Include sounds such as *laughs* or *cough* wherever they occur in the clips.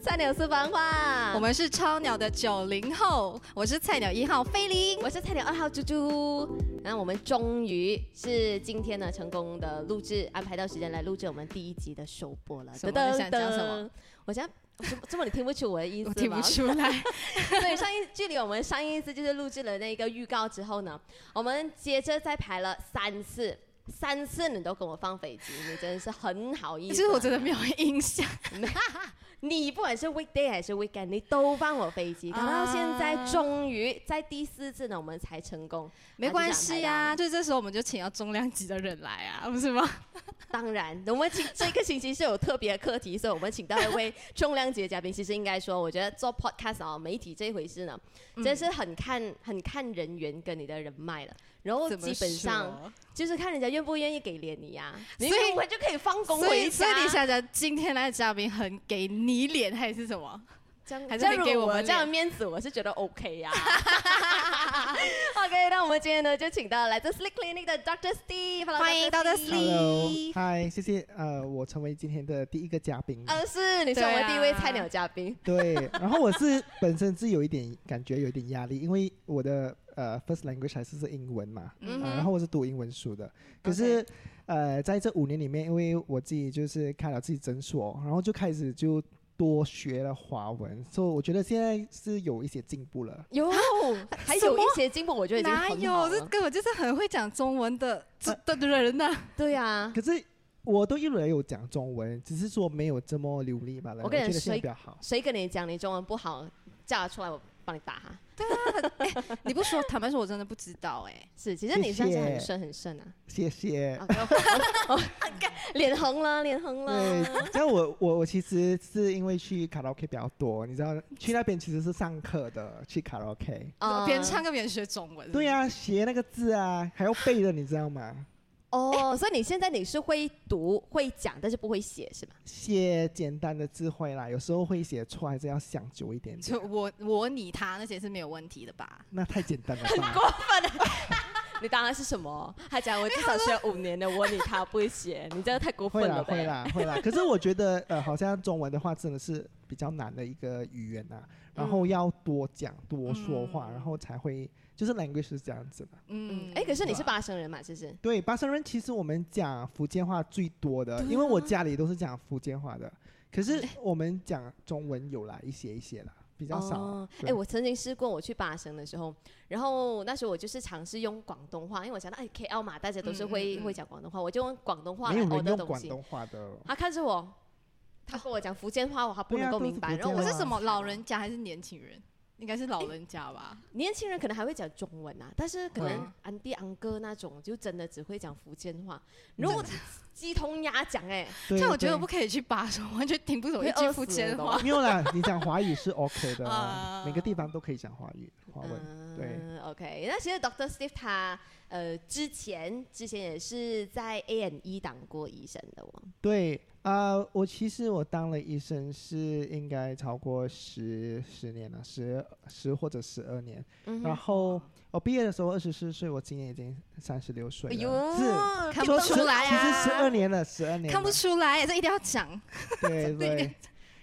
菜鸟私房话，我们是超鸟的九零后，我是菜鸟一号菲林，我是菜鸟二号猪猪。然后我们终于是今天呢成功的录制，安排到时间来录制我们第一集的首播了。什么？你想讲什么？我想，这么你听不出我的意思吗？听不出来。*laughs* 对，上一距离我们上一次就是录制了那个预告之后呢，我们接着再排了三次。三次你都跟我放飞机，你真的是很好意思。其实我真的没有印象。*laughs* 你不管是 weekday 还是 weekend，你都放我飞机。等到现在，终于在第四次呢，我们才成功。没关系呀，就这时候我们就请到重量级的人来啊，*laughs* 不是吗？当然，我们请这个星期是有特别课题，所以我们请到一位重量级的嘉宾。其实应该说，我觉得做 podcast 啊，媒体这一回事呢，真是很看很看人缘跟你的人脉了。然后基本上就是看人家愿不愿意给脸你呀，所以我就可以放工回家。所以你想想，今天来的嘉宾很给你脸还是什么？还是给我们这样的面子，我是觉得 OK 呀。*laughs* OK，那我们今天呢就请到来自 Sleep Clinic 的 Dr. Steve，欢迎 Dr. Steve。嗨，谢谢。呃，我成为今天的第一个嘉宾。呃，是你是我们第一位菜鸟嘉宾。对，然后我是本身是有一点感觉有一点压力，因为我的呃 first language 还是是英文嘛，嗯，然后我是读英文书的。可是呃，在这五年里面，因为我自己就是开了自己诊所，然后就开始就。多学了华文，所以我觉得现在是有一些进步了。有，还有一些进步，我觉得已经哪有？这根本就是很会讲中文的的的人呐。对呀，可是我都一直有讲中文，只是说没有这么流利罢了。我跟你说，谁跟你讲你中文不好，叫他出来我。帮你打哈，对啊，哎，你不说，坦白说，我真的不知道，哎，是，其实你算是很顺很顺啊，谢谢，*laughs* 脸红了，脸红了，对，像我我我其实是因为去卡拉 OK 比较多，你知道，去那边其实是上课的，去卡拉 OK，边唱歌边学中文，对啊，学那个字啊，还要背的，你知道吗？哦，所以你现在你是会读会讲，但是不会写是吗？写简单的字会啦，有时候会写错，还是要想久一点。就我我你他那些是没有问题的吧？那太简单了，很过分。*laughs* 你当然是什么？他讲我至少学五年的我你他不会写，你真的太过分了。会啦会啦会啦。可是我觉得呃，好像中文的话真的是比较难的一个语言呐，然后要多讲多说话，然后才会。就是 language 是这样子的，嗯，哎，可是你是巴生人嘛，是不是？对，巴生人其实我们讲福建话最多的，因为我家里都是讲福建话的。可是我们讲中文有来一些一些啦，比较少。哎，我曾经试过我去巴生的时候，然后那时候我就是尝试用广东话，因为我想到哎 KL 嘛，大家都是会会讲广东话，我就用广东话来哦的东西。广东话的。他看着我，他跟我讲福建话，我还不能够明白。然后我是什么老人家还是年轻人？应该是老人家吧，*laughs* 年轻人可能还会讲中文啊，但是可能安弟安哥那种就真的只会讲福建话。如果鸡同鸭讲，哎，像我觉得不可以去巴生，完全听不懂一句福建话。没有啦，你讲华语是 OK 的，*laughs* 每个地方都可以讲华语、华文。对，OK。那其实 Doctor Steve 他呃之前之前也是在 A N E 当过医生的哦。对。啊，我其实我当了医生是应该超过十十年了，十十或者十二年。然后我毕业的时候二十四岁，我今年已经三十六岁了。是看不出来啊，其实十二年了，十二年看不出来，这一定要讲。对 *laughs* 对。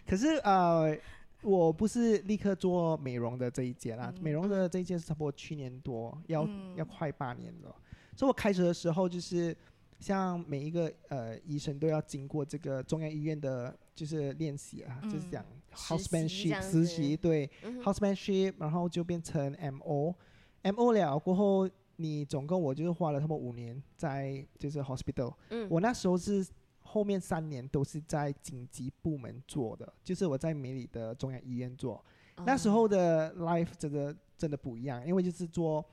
可是呃，我不是立刻做美容的这一届啦，美容的这一届是差不多去年多，要要快八年了。所以我开始的时候就是。像每一个呃医生都要经过这个中央医院的，就是练习啊，就是讲 housemanship 实习，对 housemanship，然后就变成 M O，M O 了过后，你总共我就是花了差不多五年在就是 hospital，我那时候是后面三年都是在紧急部门做的，就是我在美里的中央医院做，那时候的 life 真的真的不一样，因为就是做。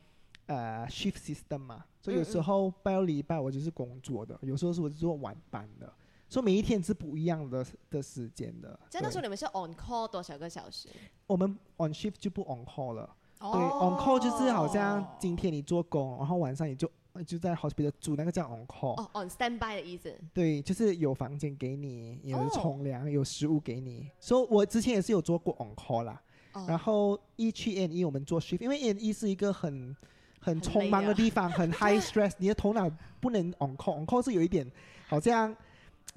呃，shift system 嘛，所以有时候拜六礼拜我就是工作的，有时候是我是做晚班的，所以每一天是不一样的的时间的。在那时候你们是 on call 多少个小时？我们 on shift 就不 on call 了。对，on call 就是好像今天你做工，然后晚上你就就在 hospital 住，那个叫 on call。哦，on standby 的意思。对，就是有房间给你，有冲凉，有食物给你。所以，我之前也是有做过 on call 啦。然后一去 N 一我们做 shift，因为 N 一是一个很。很匆忙的地方，很 *laughs* high stress，你的头脑不能 on call，on call 是有一点，好像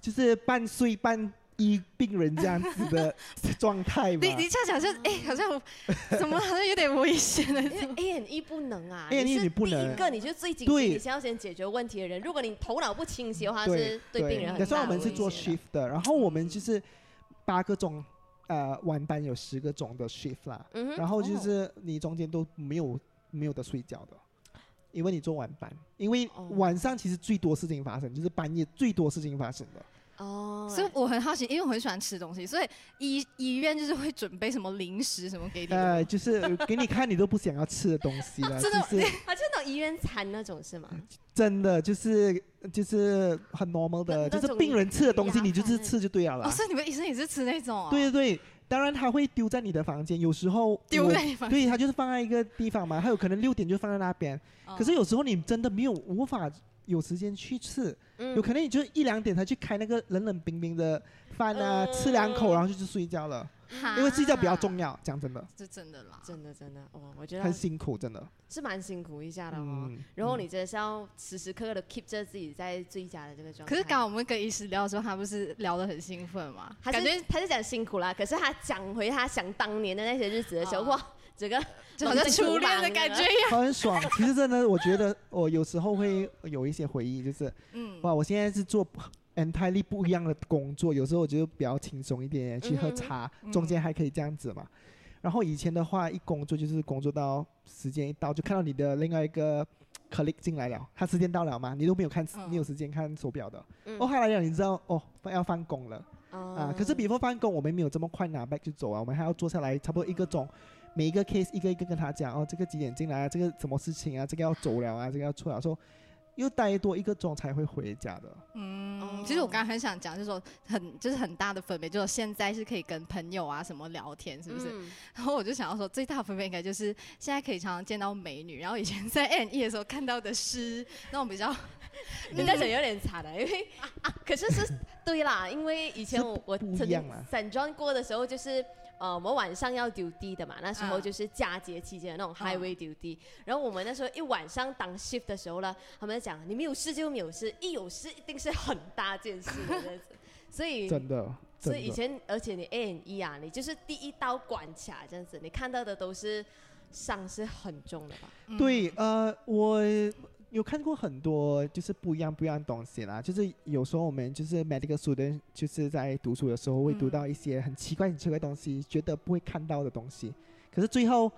就是半睡半医病人这样子的 *laughs* 状态吧。你你这样讲是哎，*laughs* 好像怎么好像有点危险了。因为 A N E 不能啊，A N E 你不能。第一个你就最紧急，你先要先解决问题的人。如果你头脑不清晰的话，是对病人很大的我们是做 shift 的，然后我们就是八个钟，呃，晚班有十个钟的 shift 啦。嗯然后就是你中间都没有没有得睡觉的。因为你做晚班，因为晚上其实最多事情发生，就是半夜最多事情发生的。哦，所以我很好奇，因为我很喜欢吃东西，所以医医院就是会准备什么零食什么给你。呃，就是给你看你都不想要吃的东西了，*laughs* 就是 *laughs* 啊，就那种医院餐那种是吗？真的就是就是很 normal 的，就是病人吃的东西，你就是吃就对了。哦，所以你们医生也是吃那种？对对对。当然他会丢在你的房间，有时候丢在房间，对他就是放在一个地方嘛，他有可能六点就放在那边。可是有时候你真的没有无法有时间去吃，有可能你就一两点才去开那个冷冷冰冰的饭啊，吃两口然后就去睡觉了。因为睡觉比较重要，讲真的，是真的啦，真的真的哦，我觉得很辛苦，真的是蛮辛苦一下的哦。然后你真的是要时时刻刻的 keep 着自己在最佳的这个状态。可是刚刚我们跟医师聊的时候，他不是聊得很兴奋吗？感觉他是讲辛苦啦，可是他讲回他想当年的那些日子的时候，哇，整个就好像初恋的感觉一样，很爽。其实真的，我觉得我有时候会有一些回忆，就是嗯，哇，我现在是做。Entirely 不一样的工作，有时候我觉得比较轻松一点，去喝茶，中间还可以这样子嘛。然后以前的话，一工作就是工作到时间一到，就看到你的另外一个 colleague 进来了，他时间到了嘛，你都没有看，你有时间看手表的。哦，他来了，你知道哦，要放工了啊。可是 before 放工，我们没有这么快拿 back 就走啊，我们还要坐下来，差不多一个钟，每一个 case 一个一个跟他讲哦，这个几点进来啊，这个什么事情啊，这个要走了啊，这个要出来说。又待多一个钟才会回家的。嗯，其实我刚刚很想讲，就是说很就是很大的分别，就是现在是可以跟朋友啊什么聊天，是不是？然后我就想要说，最大的分别应该就是现在可以常常见到美女，然后以前在 N E 的时候看到的是那种比较，*laughs* 你在讲有点惨了，因为啊，可是是对啦，因为以前我我曾经散装过的时候就是。呃，我们晚上要丢地的嘛，那时候就是佳节期间的那种 highway 丢地。然后我们那时候一晚上当 shift 的时候呢，他们讲你没有事就没有事，一有事一定是很大件事的样子。所以真的，所以以前而且你 A N E 啊，你就是第一刀管卡这样子，你看到的都是伤是很重的吧？对，呃，我。有看过很多就是不一样不一样的东西啦，就是有时候我们就是 medical student 就是在读书的时候会读到一些很奇怪很奇怪东西，觉得不会看到的东西，可是最后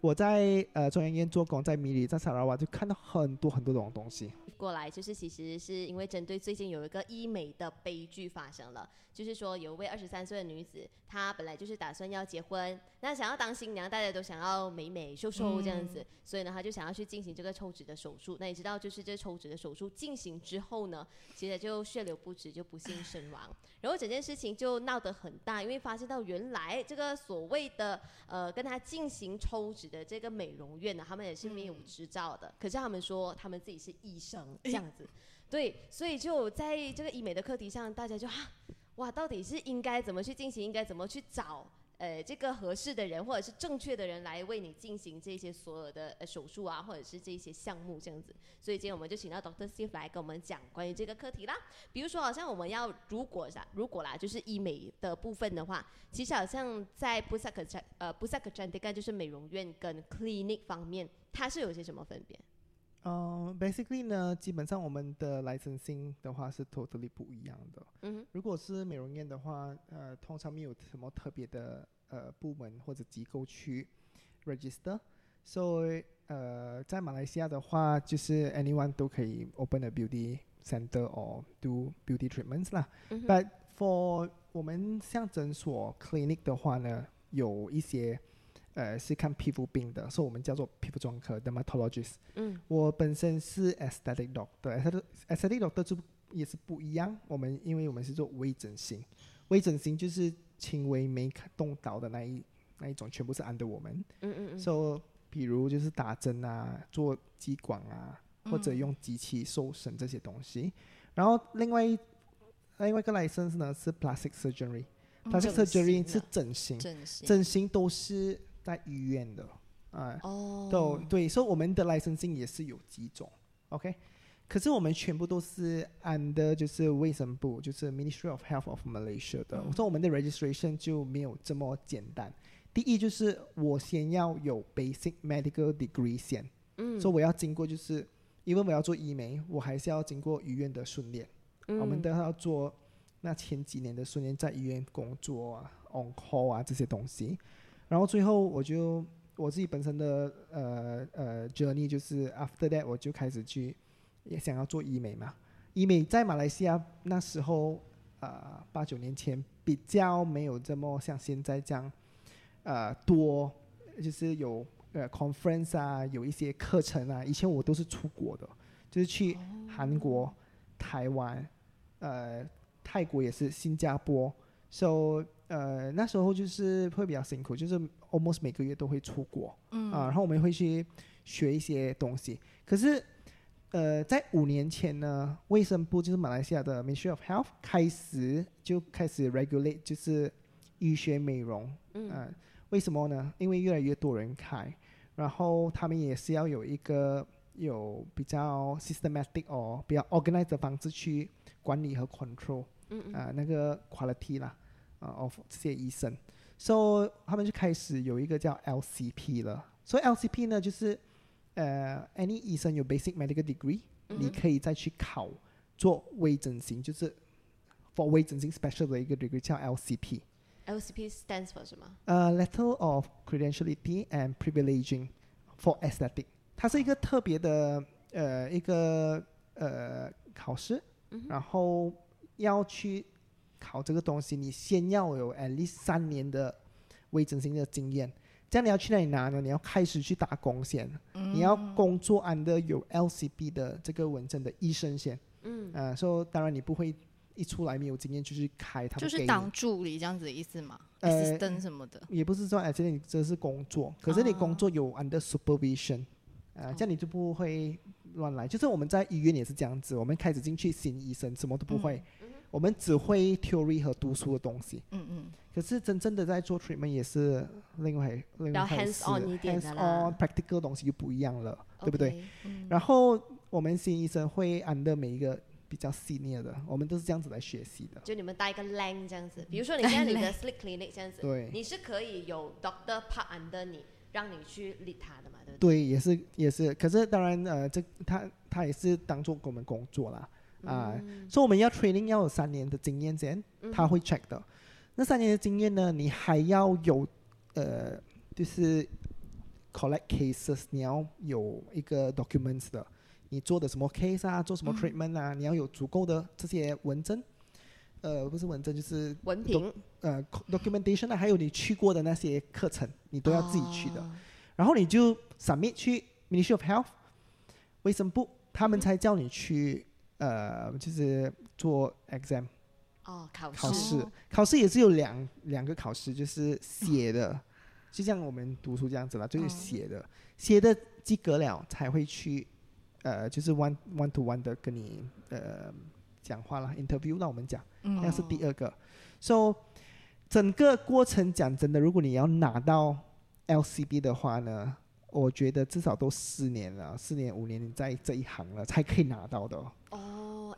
我在呃中央医院做工，在米里在萨拉瓦就看到很多很多种东西。过来就是其实是因为针对最近有一个医美的悲剧发生了，就是说有一位二十三岁的女子，她本来就是打算要结婚，那想要当新娘，大家都想要美美瘦瘦这样子，所以呢，她就想要去进行这个抽脂的手术。那你知道，就是这抽脂的手术进行之后呢，其实就血流不止，就不幸身亡。*laughs* 然后整件事情就闹得很大，因为发现到原来这个所谓的呃跟她进行抽脂的这个美容院呢，他们也是没有执照的，可是他们说他们自己是医生。这样子，对，所以就在这个医美的课题上，大家就哈，哇，到底是应该怎么去进行？应该怎么去找呃这个合适的人，或者是正确的人来为你进行这些所有的呃手术啊，或者是这些项目这样子。所以今天我们就请到 Doctor Steve 来跟我们讲关于这个课题啦。比如说，好像我们要如果啦，如果啦，就是医美的部分的话，其实好像在 b u s a k 呃 b u s a k c h a n d i k a 就是美容院跟 clinic 方面，它是有些什么分别？嗯，basically 呢，基本上我们的 licensing 的话是 totally 不一样的。嗯，如果是美容院的话，呃，通常没有什么特别的呃部门或者机构去 register。所以呃，在马来西亚的话，就是 anyone 都可以 open a beauty center or do beauty treatments 啦。But for 我们像诊所 clinic 的话呢，有一些。呃，是看皮肤病的，所以我们叫做皮肤专科 （dermatologist）。嗯，我本身是 aesthetic doctor，aesthetic doctor 就也是不一样。我们因为我们是做微整形，微整形就是轻微没动刀的那一那一种，全部是 under 我们。嗯嗯嗯。所以，比如就是打针啊，做激光啊，或者用机器瘦身这些东西。然后，另外另外一个 license 呢是 plastic surgery，plastic surgery 是整形，整形都是。在医院的，啊，都对，所以我们的 licensing 也是有几种，OK，可是我们全部都是 under 就是卫生部，就是 Ministry of Health of Malaysia 的，所以我们的 registration 就没有这么简单。第一就是我先要有 basic medical degree 先，嗯，所以我要经过就是，因为我要做医美，我还是要经过医院的训练，嗯，我们都要做那前几年的训练，在医院工作啊，on call 啊这些东西，然后最后我就我自己本身的呃呃 journey 就是 after that 我就开始去也想要做医美嘛，医美在马来西亚那时候呃八九年前比较没有这么像现在这样。呃，多就是有呃 conference 啊，有一些课程啊。以前我都是出国的，就是去韩国、台湾、呃泰国也是，新加坡。So 呃那时候就是会比较辛苦，就是 almost 每个月都会出国。嗯。啊，然后我们会去学一些东西。可是呃在五年前呢，卫生部就是马来西亚的 Ministry of Health 开始就开始 regulate 就是医学美容。嗯。为什么呢？因为越来越多人开，然后他们也是要有一个有比较 systematic 哦，比较 organized 的方式去管理和 control，嗯啊那个 quality 啦，啊 of 这些医生，所以他们就开始有一个叫 LCP 了。所以 LCP 呢，就是呃，any 医生有 basic medical degree，你可以再去考做微整形，就是 for 微整形 special 的一个 degree 叫 LCP。LCP stands for 什么？呃，Letter of Credentiality and Privileging for Aesthetic，它是一个特别的呃一个呃考试，然后要去考这个东西，你先要有 at least 三年的微整形的经验。这样你要去哪里拿呢？你要开始去打工先，你要工作 under 有 LCB 的这个文证的医生先。嗯，啊，说当然你不会。一出来没有经验就去开，他们就是当助理这样子的意思吗？呃，灯什么的，也不是说哎，这里这是工作，可是你工作有 under supervision，啊，这样你就不会乱来。就是我们在医院也是这样子，我们开始进去新医生什么都不会，我们只会 theory 和读书的东西。嗯嗯。可是真正的在做 treatment 也是另外另外一回事，hands on practical 东西就不一样了，对不对？然后我们新医生会 under 每一个。比较细腻的，我们都是这样子来学习的。就你们带一个 lane 这样子，比如说你现在你的 *laughs* sleek clinic 这样子，对，你是可以有 doctor part under 你，让你去 lead 他的嘛，对不对？对，也是也是，可是当然呃，这他他也是当做我们工作啦，啊，所以我们要 training 要有三年的经验先，他会 check 的。那三年的经验呢，你还要有呃，就是 collect cases，你要有一个 documents 的。你做的什么 case 啊，做什么 treatment 啊？你要有足够的这些文证，呃，不是文证就是文凭，呃，documentation 啊，还有你去过的那些课程，你都要自己去的。然后你就 submit 去 Ministry of Health 卫生部，他们才叫你去呃，就是做 exam。哦，考试。考试，考试也是有两两个考试，就是写的，就像我们读书这样子啦，就是写的，写的及格了才会去。呃，就是 one one to one 的跟你呃讲话啦，interview 那我们讲，那是第二个。So 整个过程讲真的，如果你要拿到 LCB 的话呢，我觉得至少都四年了，四年五年你在这一行了才可以拿到的。哦，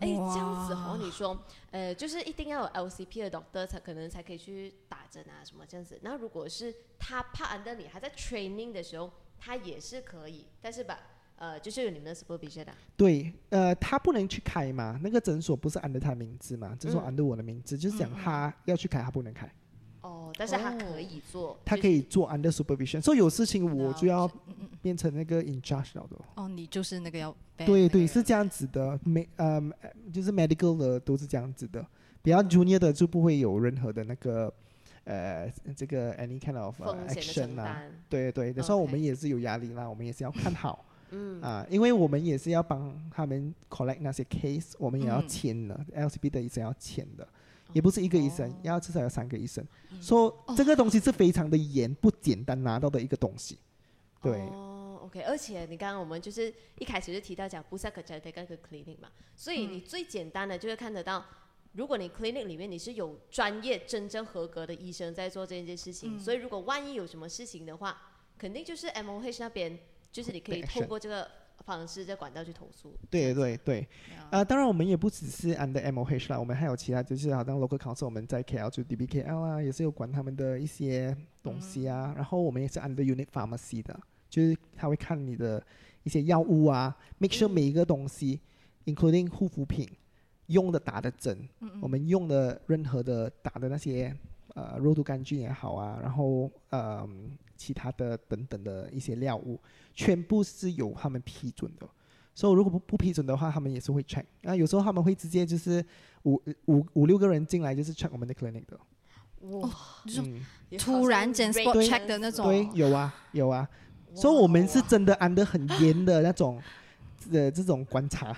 哎，这样子哦，你说，呃，就是一定要有 LCP 的 doctor 才可能才可以去打针啊什么这样子。那如果是他怕 under 你还在 training 的时候，他也是可以，但是吧。呃，就是有你们的 supervision 的。对，呃，他不能去开嘛，那个诊所不是按着他的名字嘛，诊所按着我的名字，就是讲他要去开，他不能开。哦，但是他可以做。他可以做 under supervision，所以有事情我就要变成那个 in charge 的。哦，你就是那个要。对对，是这样子的，没呃，就是 medical 的都是这样子的，比较 junior 的就不会有任何的那个呃这个 any kind of action 啊。对对，有时候我们也是有压力啦，我们也是要看好。*laughs* 嗯啊，因为我们也是要帮他们 collect 那些 case，我们也要签的，LCB 的医生要签的，也不是一个医生，要至少要三个医生。说这个东西是非常的严，不简单拿到的一个东西。对。哦，OK，而且你刚刚我们就是一开始就提到讲不是可加的那个 clinic 嘛，所以你最简单的就是看得到，如果你 clinic 里面你是有专业、真正合格的医生在做这件事情，所以如果万一有什么事情的话，肯定就是 MOH 那边。就是你可以透过这个方式、在管道去投诉。对对对，呃，当然我们也不只是 under MOH 啦，我们还有其他，就是好像 local council，我们在 KL 就 DBKL 啊，也是有管他们的一些东西啊。然后我们也是 under unit pharmacy 的，就是他会看你的一些药物啊，make sure 每一个东西，including 护肤品用的打的针，我们用的任何的打的那些呃肉毒杆菌也好啊，然后呃其他的等等的一些料物，全部是由他们批准的。所以如果不不批准的话，他们也是会 check。那，有时候他们会直接就是五五五六个人进来就是 check 我们的 clinic 的。哇，嗯，突然间 spot check 的那种。对，有啊有啊。所以我们是真的安得很严的那种，呃，这种观察。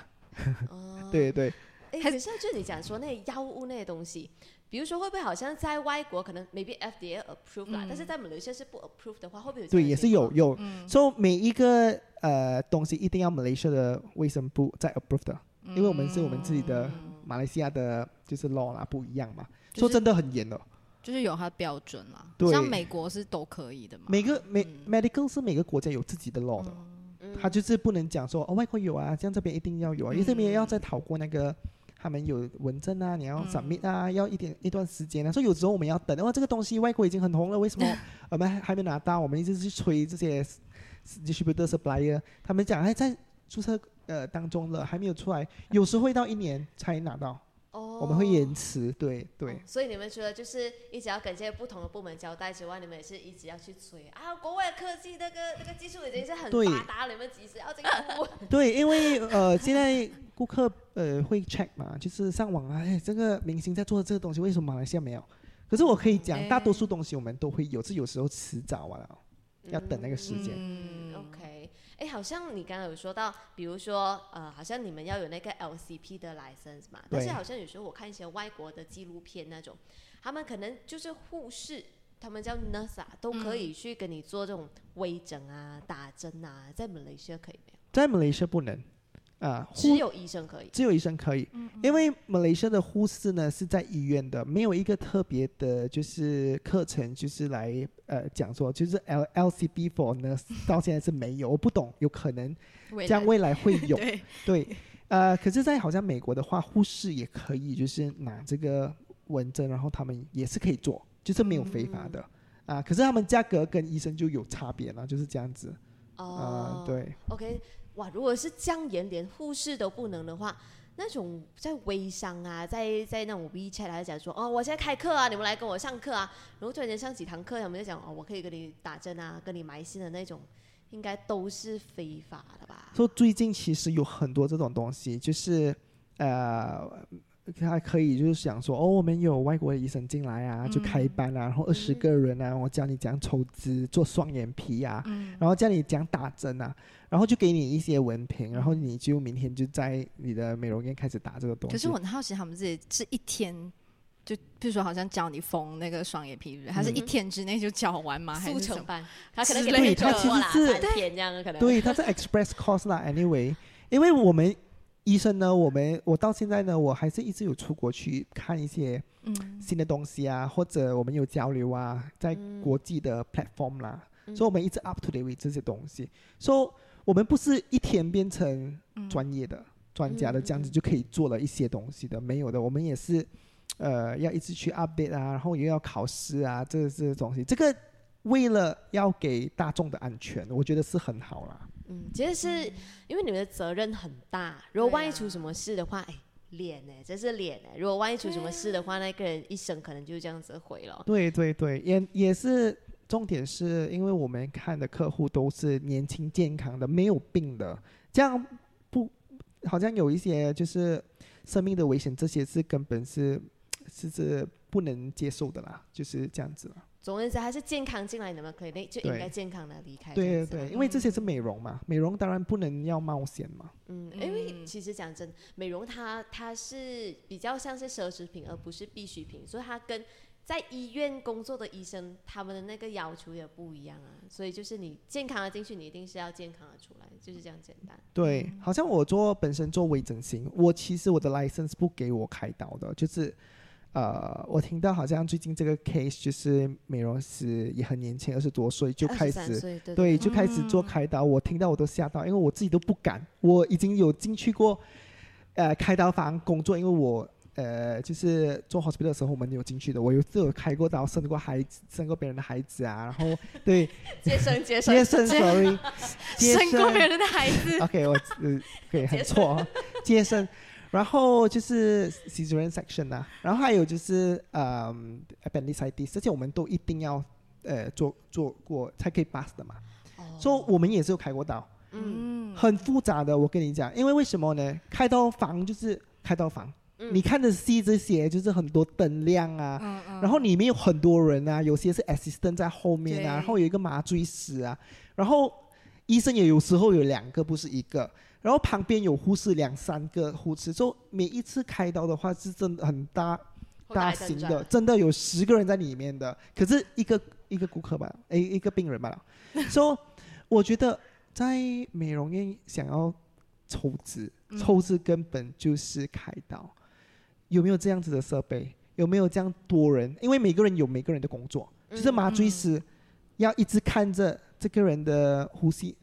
对 *laughs* 对。哎，可是就你讲说那药物那些东西。比如说，会不会好像在外国可能 maybe FDA approve 啦，但是在马来西亚是不 approve 的话，会不会有？对，也是有有。所以每一个呃东西一定要马来西亚的卫生部在 approve 的，因为我们是我们自己的马来西亚的，就是 law 啦不一样嘛。说真的很严的，就是有它的标准啦。对，像美国是都可以的嘛。每个每 medical 是每个国家有自己的 law 的，他就是不能讲说哦外国有啊，像这边一定要有啊，因为这边要再讨过那个。他们有文证啊，你要 submit 啊，要一点一段时间啊，所以有时候我们要等。哇，这个东西外国已经很红了，为什么 *laughs* 我们还没拿到？我们一直去催这些 distributor supplier，他们讲还在注册呃当中了，还没有出来，有时会到一年才拿到。哦，我们会延迟，对对。所以你们除了就是一直要跟这些不同的部门交代之外，你们也是一直要去催啊。国外科技那个那个技术已经是很发达了，你们及时要进步。*laughs* 对，因为呃现在顾客呃会 check 嘛，就是上网啊，哎这个明星在做的这个东西，为什么马来西亚没有？可是我可以讲，大多数东西我们都会有，是有时候迟早啊，要等那个时间。嗯，OK。哎，好像你刚刚有说到，比如说，呃，好像你们要有那个 LCP 的 license 嘛，但是好像有时候我看一些外国的纪录片那种，他们可能就是护士，他们叫 nurse 都可以去跟你做这种微整啊、打针啊，在马来西亚可以没有？在马来西亚不能。啊，只有医生可以，只有医生可以，因为马来西亚的护士呢是在医院的，没有一个特别的，就是课程，就是来呃讲说，就是 L L C B for 呢，到现在是没有，我不懂，有可能将未来。会有，*laughs* 对，呃，可是，在好像美国的话，护士也可以，就是拿这个文证，然后他们也是可以做，就是没有非法的，啊，可是他们价格跟医生就有差别了，就是这样子，哦，对，OK。哇，如果是降炎，连护士都不能的话，那种在微商啊，在在那种 WeChat 来讲说，哦，我现在开课啊，你们来跟我上课啊，然后突然间上几堂课，他们就讲，哦，我可以跟你打针啊，跟你埋心的那种，应该都是非法的吧？说最近其实有很多这种东西，就是呃。他可以就是想说，哦，我们有外国的医生进来啊，就开班啊，然后二十个人啊，我教你讲抽脂、做双眼皮啊，然后教你讲打针啊，然后就给你一些文凭，然后你就明天就在你的美容院开始打这个东西。可是我很好奇，他们这是一天就，比如说好像教你缝那个双眼皮，还是一天之内就教完吗？速成班，他可能给他其实是三天这样可能。对，他是 express course 啦，anyway，因为我们。医生呢？我们我到现在呢，我还是一直有出国去看一些新的东西啊，或者我们有交流啊，在国际的 platform 啦，所以我们一直 up to date with 这些东西。说我们不是一天变成专业的专家的这样子就可以做了一些东西的，没有的。我们也是呃要一直去 update 啊，然后又要考试啊，这这些东西。这个为了要给大众的安全，我觉得是很好啦。嗯，其实是因为你们的责任很大，如果万一出什么事的话，哎，脸呢？这是脸呢。如果万一出什么事的话，那个人一生可能就这样子毁了。对对对，也也是重点，是因为我们看的客户都是年轻健康的，没有病的，这样不好像有一些就是生命的危险，这些是根本是是是不能接受的啦，就是这样子了。总而言之，还是健康进来，你们可以就应该健康的离开。对对对，因为这些是美容嘛，美容当然不能要冒险嘛。嗯，因为其实讲真，美容它它是比较像是奢侈品，而不是必需品，所以它跟在医院工作的医生他们的那个要求也不一样啊。所以就是你健康的进去，你一定是要健康的出来，就是这样简单。对，好像我做本身做微整形，我其实我的 license 不给我开刀的，就是。呃，我听到好像最近这个 case 就是美容师也很年轻，二十多岁就开始对就开始做开刀，我听到我都吓到，因为我自己都不敢，我已经有进去过呃开刀房工作，因为我呃就是做 hospital 的时候我们有进去的，我有自有开过刀，生过孩子，生过别人的孩子啊，然后对接 *laughs* 生接生。接生，sorry，生。过别人的孩子，OK，我呃可以很错，接生。然后就是 cesarean section 呐，然后还有就是呃 appendicitis，这些我们都一定要呃做做过才可以 pass 的嘛。哦。所以我们也是有开过刀。嗯。很复杂的，我跟你讲，因为为什么呢？开刀房就是开刀房，你看的戏这些就是很多灯亮啊，然后里面有很多人啊，有些是 assistant 在后面啊，然后有一个麻醉师啊，然后医生也有时候有两个，不是一个。然后旁边有护士两三个护士，就每一次开刀的话是真的很大大型的，真的有十个人在里面的。可是一个一个顾客吧，诶，一个病人吧。*laughs* 说我觉得在美容院想要抽脂，抽脂根本就是开刀。有没有这样子的设备？有没有这样多人？因为每个人有每个人的工作，就是麻醉师要一直看着这个人的呼吸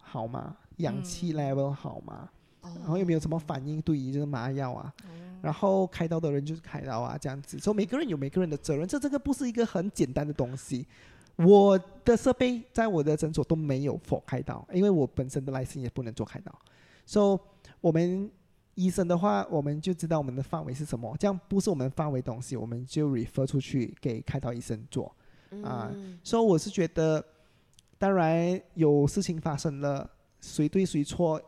好吗？氧气 level 好吗？然后有没有什么反应对于这个麻药啊？然后开刀的人就是开刀啊，这样子。所以每个人有每个人的责任，这这个不是一个很简单的东西。我的设备在我的诊所都没有 for 开刀，因为我本身的 license 也不能做开刀。所以我们医生的话，我们就知道我们的范围是什么。这样不是我们范围东西，我们就 refer 出去给开刀医生做啊。所以我是觉得，当然有事情发生了。谁对谁错，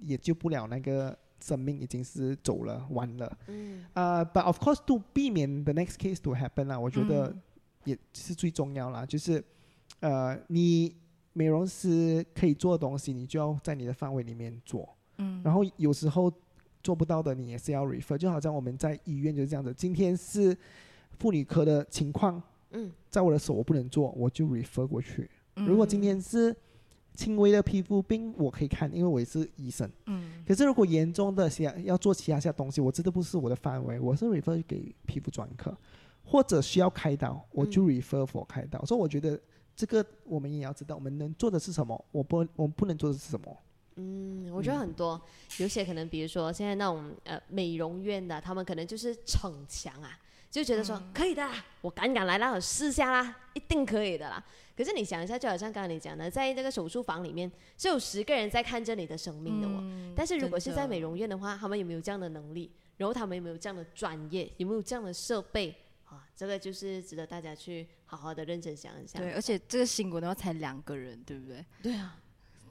也救不了那个生命，已经是走了，完了。嗯。啊，But of course, to 避免 the next case to happen 啦，我觉得也是最重要啦。就是，呃，你美容师可以做的东西，你就要在你的范围里面做。嗯。然后有时候做不到的，你也是要 refer。就好像我们在医院就是这样子。今天是妇女科的情况，嗯，在我的手我不能做，我就 refer 过去。如果今天是轻微的皮肤病我可以看，因为我也是医生。嗯。可是如果严重的些要做其他些东西，我真的不是我的范围，我是 refer 给皮肤专科，或者需要开刀，我就 refer for 开刀。所以我觉得这个我们也要知道，我们能做的是什么，我不我们不能做的是什么。嗯，我觉得很多，有些可能比如说现在那种呃美容院的，他们可能就是逞强啊。就觉得说可以的，我敢敢来啦，我试下啦，一定可以的啦。可是你想一下，就好像刚刚你讲的，在这个手术房里面是有十个人在看着你的生命的哦。但是如果是在美容院的话，他们有没有这样的能力？然后他们有没有这样的专业？有没有这样的设备？啊，这个就是值得大家去好好的认真想一想。对，而且这个新闻的话才两个人，对不对？对啊。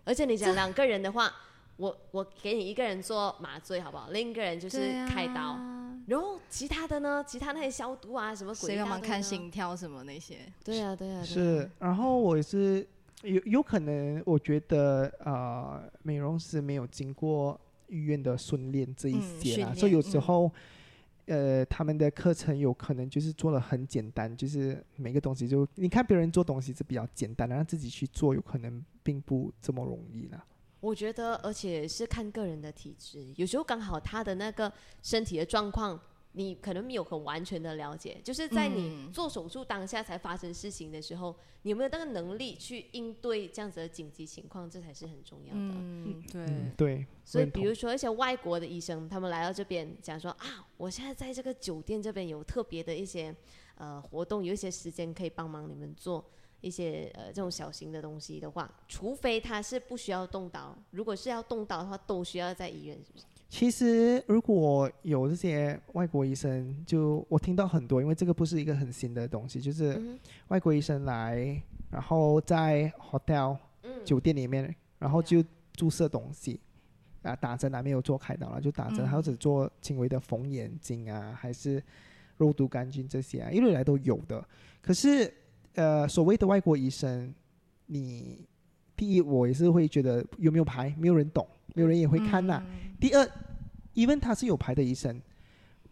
而且你讲两个人的话，我我给你一个人做麻醉好不好？另一个人就是开刀。然后其他的呢？其他那些消毒啊，什么鬼？谁帮忙看心跳什么那些？对啊，对啊。是，然后我是有有可能，我觉得啊，美容师没有经过医院的训练这一些啦，所以有时候，呃，他们的课程有可能就是做的很简单，就是每个东西就你看别人做东西是比较简单，的，让自己去做，有可能并不这么容易了。我觉得，而且是看个人的体质，有时候刚好他的那个身体的状况，你可能没有很完全的了解。就是在你做手术当下才发生事情的时候，你有没有那个能力去应对这样子的紧急情况？这才是很重要的。嗯，对对。所以，比如说一些外国的医生，他们来到这边讲说啊，我现在在这个酒店这边有特别的一些呃活动，有一些时间可以帮忙你们做。一些呃这种小型的东西的话，除非他是不需要动刀，如果是要动刀的话，都需要在医院，是不是？其实如果有这些外国医生，就我听到很多，因为这个不是一个很新的东西，就是外国医生来，然后在 hotel 酒店里面，然后就注射东西啊，打针啊，没有做开刀了，就打针，或者做轻微的缝眼睛啊，还是肉毒杆菌这些啊，一路来都有的，可是。呃，所谓的外国医生，你第一，我也是会觉得有没有牌，没有人懂，没有人也会看呐。第二，even 他是有牌的医生，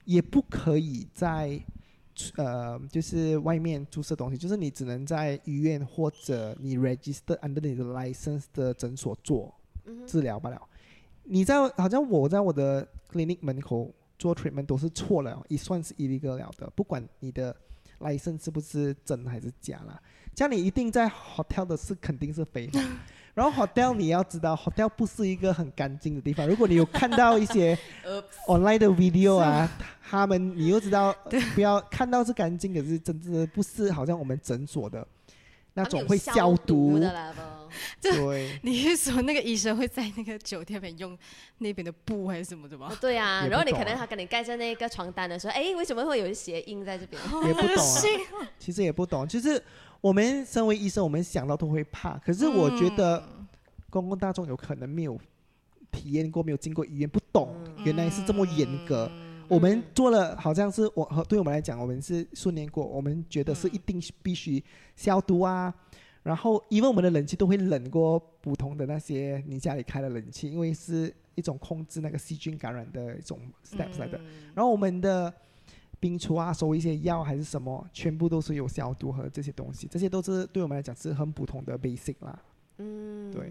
也不可以在呃，就是外面注射东西，就是你只能在医院或者你 register under 你的 license 的诊所做治疗罢了。你在好像我在我的 clinic 门口做 treatment 都是错了，也算是 illegal 了的，不管你的 license 是不是真还是假啦。这样你一定在 hotel 的是肯定是非法。*laughs* 然后 hotel 你要知道，hotel 不是一个很干净的地方。如果你有看到一些 *laughs* online 的 video 啊，他们你又知道，*laughs* 不要看到是干净，可是真的不是，好像我们诊所的那种会消毒的。*laughs* 对，你是说那个医生会在那个酒店里面用那边的布还是什么的吗？对啊，然后你可能他跟你盖在那个床单的时候，哎，为什么会有鞋印在这边？也不懂，其实也不懂，就是。我们身为医生，我们想到都会怕。可是我觉得，公共大众有可能没有体验过，没有经过医院，不懂原来是这么严格。我们做了，好像是我和对我们来讲，我们是训练过，我们觉得是一定必须消毒啊。然后，因为我们的冷气都会冷过普通的那些你家里开的冷气，因为是一种控制那个细菌感染的一种 steps 来的。然后我们的。冰橱啊，收一些药还是什么，全部都是有消毒和这些东西，这些都是对我们来讲是很普通的 basic 啦。嗯，对，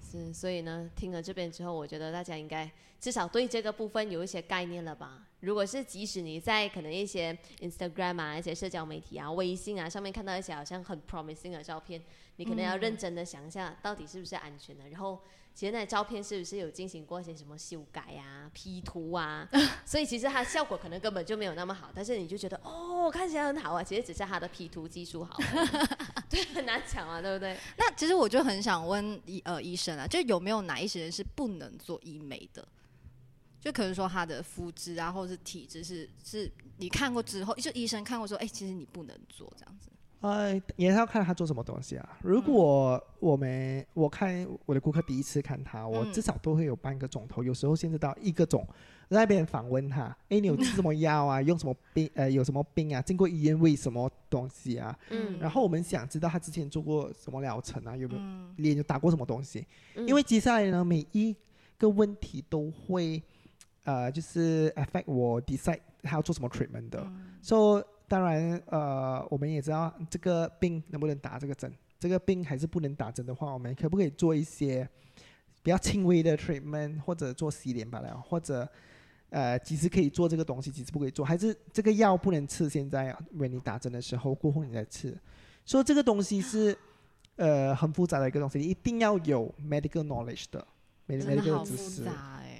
是，所以呢，听了这边之后，我觉得大家应该至少对这个部分有一些概念了吧。如果是即使你在可能一些 Instagram 啊、一些社交媒体啊、微信啊上面看到一些好像很 promising 的照片，你可能要认真的想一下，到底是不是安全的，然后。其实那照片是不是有进行过一些什么修改啊、*laughs* P 图啊？所以其实它效果可能根本就没有那么好，但是你就觉得哦，看起来很好啊。其实只是它的 P 图技术好，*laughs* 对，很难讲啊，对不对？那其实我就很想问医呃医生啊，就有没有哪一些人是不能做医美的？就可能说他的肤质啊，或者是体质是是你看过之后，就医生看过说，哎，其实你不能做这样子。呃，也是要看他做什么东西啊。如果我们我看我的顾客第一次看他，我至少都会有半个钟头，有时候甚至到一个钟，在那边访问他。哎，你有吃什么药啊？用什么病？呃，有什么病啊？经过医院喂什么东西啊？嗯。然后我们想知道他之前做过什么疗程啊？有没有脸有打过什么东西？因为接下来呢，每一个问题都会呃，就是 affect 我 decide 他要做什么 treatment 的。So 当然，呃，我们也知道这个病能不能打这个针，这个病还是不能打针的话，我们可不可以做一些比较轻微的 treatment，或者做洗脸罢了，或者呃，几时可以做这个东西，几时不可以做，还是这个药不能吃？现在为你打针的时候过后你再吃，所以这个东西是呃很复杂的一个东西，一定要有 medical knowledge 的，medical 知识。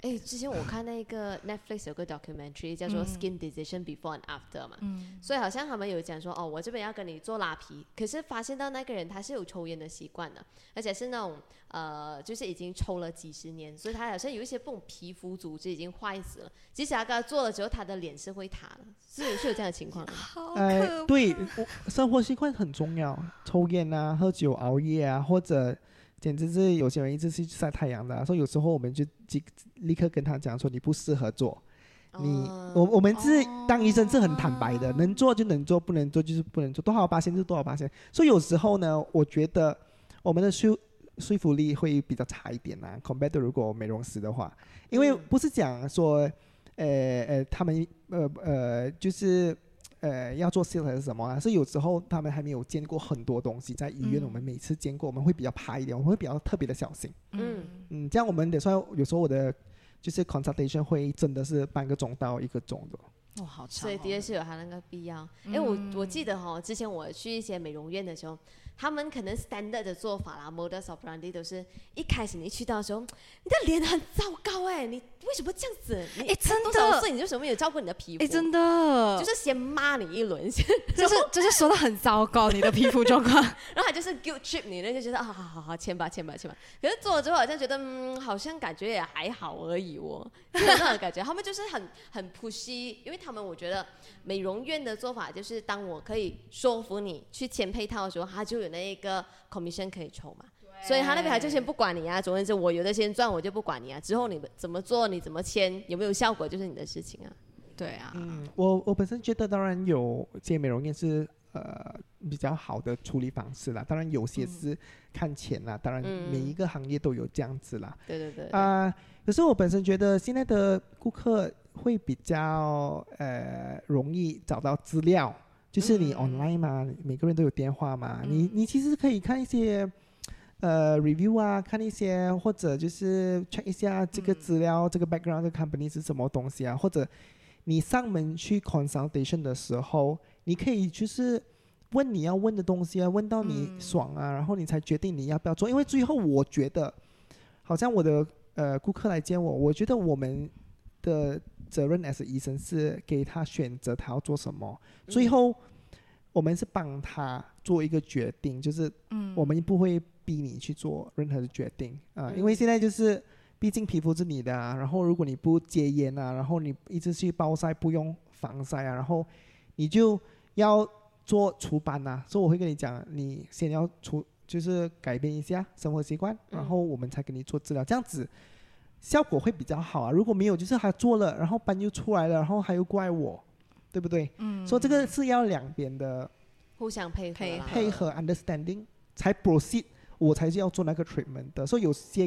哎，之前我看那个 *laughs* Netflix 有个 documentary 叫做 Skin Decision Before and After 嘛，所以好像他们有讲说，哦，我这边要跟你做拉皮，可是发现到那个人他是有抽烟的习惯的，而且是那种呃，就是已经抽了几十年，所以他好像有一些这种皮肤组织已经坏死了，即使他刚做了之后，他的脸是会塌的，是是有这样的情况。呃，对，生活习惯很重要，抽烟啊、喝酒、熬夜啊，或者。简直是有些人一直是晒太阳的，所以有时候我们就即立刻跟他讲说你不适合做，你我我们是当医生是很坦白的，能做就能做，不能做就是不能做，多少八千就多少八千。所以有时候呢，我觉得我们的说说服力会比较差一点呐，compared 如果美容师的话，因为不是讲说，呃呃，他们呃呃就是。呃，要做 sales 还是什么啊？是有时候他们还没有见过很多东西，在医院我们每次见过，我们会比较怕一点，我们会比较特别的小心。嗯嗯，这样我们得算，有时候我的就是 consultation 会真的是半个钟到一个钟的。哦，好长。所以的确是有它那个必要。哎，我我记得哈，之前我去一些美容院的时候。他们可能 standard 的做法啦，modus operandi 都是一开始你去到的时候，你的脸很糟糕哎，你为什么这样子？哎，真的，所以你就什么没有照顾你的皮肤？哎，真的，就是先骂你一轮，先 *laughs* 就是就是说的很糟糕你的皮肤状况，*laughs* 然后他就是 guilt trip 你，那就觉得啊，好好好，签吧签吧签吧。可是做了之后好像觉得嗯，好像感觉也还好而已哦，那种感觉。*laughs* 他们就是很很 pushy，因为他们我觉得美容院的做法就是，当我可以说服你去签配套的时候，他就有。那一个 commission 可以抽嘛？所以他那边还就先不管你啊，总之是我有的先赚，我就不管你啊。之后你们怎么做，你怎么签，有没有效果，就是你的事情啊。对啊，嗯，我我本身觉得，当然有些美容院是呃比较好的处理方式啦。当然有些是看钱啦，当然每一个行业都有这样子啦。对对对。啊，可是我本身觉得现在的顾客会比较呃容易找到资料。就是你 online 嘛，每个人都有电话嘛，你你其实可以看一些呃 review 啊，看一些或者就是 check 一下这个资料，这个 background 的 company 是什么东西啊，或者你上门去 consultation 的时候，你可以就是问你要问的东西啊，问到你爽啊，然后你才决定你要不要做，因为最后我觉得，好像我的呃顾客来见我，我觉得我们的责任 as 医生是给他选择他要做什么，最后。我们是帮他做一个决定，就是嗯。我们不会逼你去做任何的决定啊，因为现在就是，毕竟皮肤是你的啊，然后如果你不戒烟啊，然后你一直去暴晒不用防晒啊，然后你就要做除斑呐，所以我会跟你讲，你先要除，就是改变一下生活习惯，然后我们才给你做治疗，这样子效果会比较好啊。如果没有，就是他做了，然后斑又出来了，然后他又怪我。对不对？嗯，所以这个是要两边的互相配合，配合 understanding 才 proceed，我才是要做那个 treatment 的。所以有些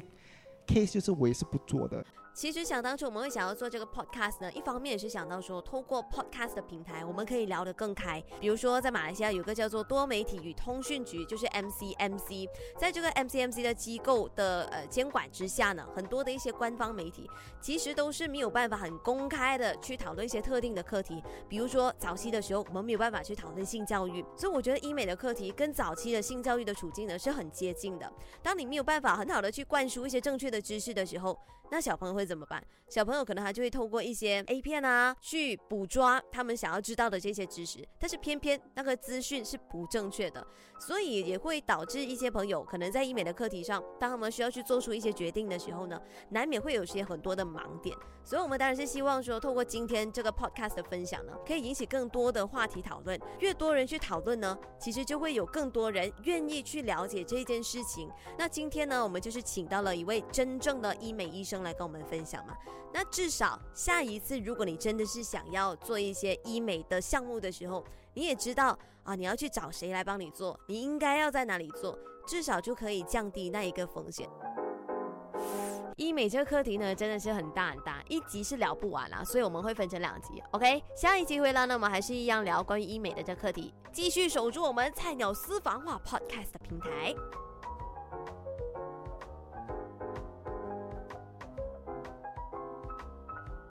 case 就是我也是不做的。其实想当初我们会想要做这个 podcast 呢，一方面也是想到说，透过 podcast 的平台，我们可以聊得更开。比如说，在马来西亚有个叫做多媒体与通讯局，就是 MCMC，在这个 MCMC 的机构的呃监管之下呢，很多的一些官方媒体其实都是没有办法很公开的去讨论一些特定的课题。比如说早期的时候，我们没有办法去讨论性教育，所以我觉得医美的课题跟早期的性教育的处境呢是很接近的。当你没有办法很好的去灌输一些正确的知识的时候，那小朋友会怎么办？小朋友可能他就会透过一些 A 片啊，去捕捉他们想要知道的这些知识，但是偏偏那个资讯是不正确的，所以也会导致一些朋友可能在医美的课题上，当他们需要去做出一些决定的时候呢，难免会有些很多的盲点。所以，我们当然是希望说，透过今天这个 podcast 的分享呢，可以引起更多的话题讨论。越多人去讨论呢，其实就会有更多人愿意去了解这件事情。那今天呢，我们就是请到了一位真正的医美医生来跟我们分享嘛？那至少下一次，如果你真的是想要做一些医美的项目的时候，你也知道啊，你要去找谁来帮你做，你应该要在哪里做，至少就可以降低那一个风险。医美这个课题呢，真的是很大很大，一集是聊不完啦，所以我们会分成两集。OK，下一集回来呢，我们还是一样聊关于医美的这课题，继续守住我们菜鸟私房话 Podcast 平台。